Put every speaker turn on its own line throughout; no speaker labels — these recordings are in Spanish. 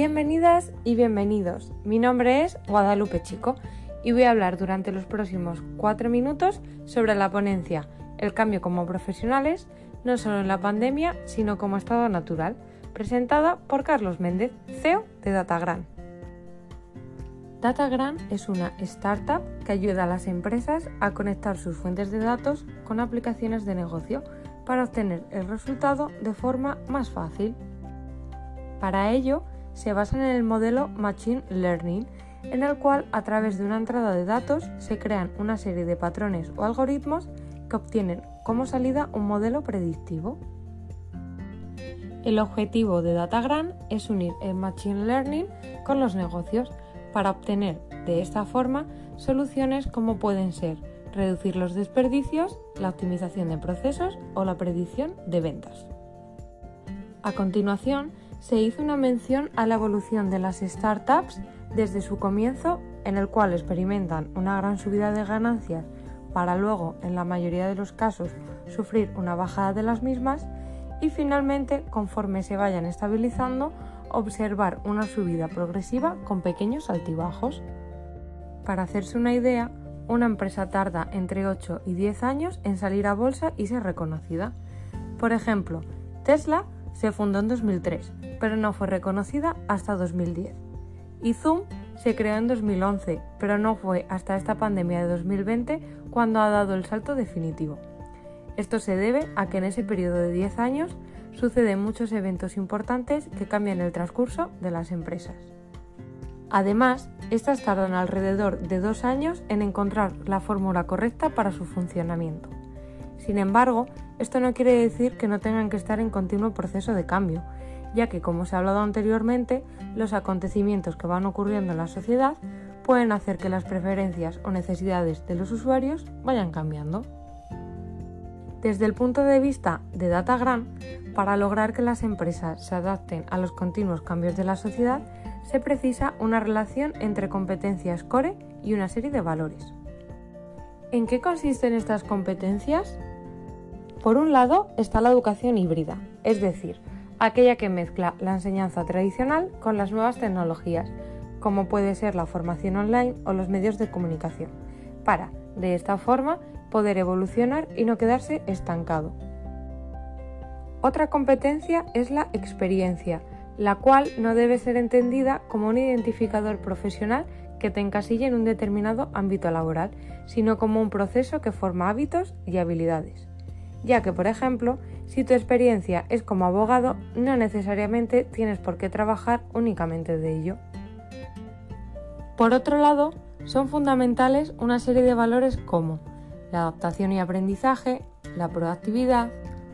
Bienvenidas y bienvenidos. Mi nombre es Guadalupe Chico y voy a hablar durante los próximos cuatro minutos sobre la ponencia El cambio como profesionales, no solo en la pandemia, sino como estado natural, presentada por Carlos Méndez, CEO de DataGran. DataGran es una startup que ayuda a las empresas a conectar sus fuentes de datos con aplicaciones de negocio para obtener el resultado de forma más fácil. Para ello, se basan en el modelo Machine Learning, en el cual a través de una entrada de datos se crean una serie de patrones o algoritmos que obtienen como salida un modelo predictivo. El objetivo de DataGran es unir el Machine Learning con los negocios para obtener de esta forma soluciones como pueden ser reducir los desperdicios, la optimización de procesos o la predicción de ventas. A continuación, se hizo una mención a la evolución de las startups desde su comienzo, en el cual experimentan una gran subida de ganancias para luego, en la mayoría de los casos, sufrir una bajada de las mismas y finalmente, conforme se vayan estabilizando, observar una subida progresiva con pequeños altibajos. Para hacerse una idea, una empresa tarda entre 8 y 10 años en salir a bolsa y ser reconocida. Por ejemplo, Tesla se fundó en 2003, pero no fue reconocida hasta 2010. Y Zoom se creó en 2011, pero no fue hasta esta pandemia de 2020 cuando ha dado el salto definitivo. Esto se debe a que en ese periodo de 10 años suceden muchos eventos importantes que cambian el transcurso de las empresas. Además, estas tardan alrededor de dos años en encontrar la fórmula correcta para su funcionamiento. Sin embargo, esto no quiere decir que no tengan que estar en continuo proceso de cambio, ya que, como se ha hablado anteriormente, los acontecimientos que van ocurriendo en la sociedad pueden hacer que las preferencias o necesidades de los usuarios vayan cambiando. Desde el punto de vista de DataGram, para lograr que las empresas se adapten a los continuos cambios de la sociedad, se precisa una relación entre competencias core y una serie de valores. ¿En qué consisten estas competencias? Por un lado está la educación híbrida, es decir, aquella que mezcla la enseñanza tradicional con las nuevas tecnologías, como puede ser la formación online o los medios de comunicación, para, de esta forma, poder evolucionar y no quedarse estancado. Otra competencia es la experiencia, la cual no debe ser entendida como un identificador profesional que te encasille en un determinado ámbito laboral, sino como un proceso que forma hábitos y habilidades ya que, por ejemplo, si tu experiencia es como abogado, no necesariamente tienes por qué trabajar únicamente de ello. Por otro lado, son fundamentales una serie de valores como la adaptación y aprendizaje, la proactividad,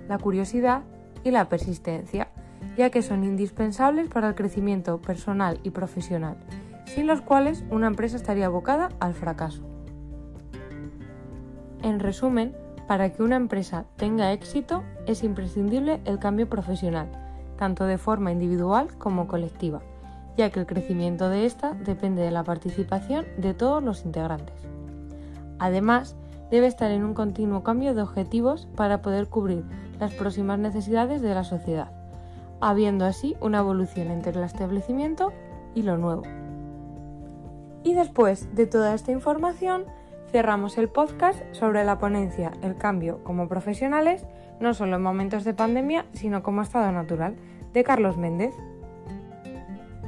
la curiosidad y la persistencia, ya que son indispensables para el crecimiento personal y profesional, sin los cuales una empresa estaría abocada al fracaso. En resumen, para que una empresa tenga éxito es imprescindible el cambio profesional, tanto de forma individual como colectiva, ya que el crecimiento de ésta depende de la participación de todos los integrantes. Además, debe estar en un continuo cambio de objetivos para poder cubrir las próximas necesidades de la sociedad, habiendo así una evolución entre el establecimiento y lo nuevo. Y después de toda esta información, cerramos el podcast sobre la ponencia El cambio como profesionales, no solo en momentos de pandemia, sino como estado natural, de Carlos Méndez.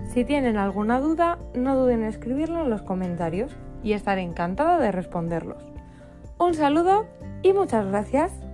Si tienen alguna duda, no duden en escribirlo en los comentarios y estaré encantada de responderlos. Un saludo y muchas gracias.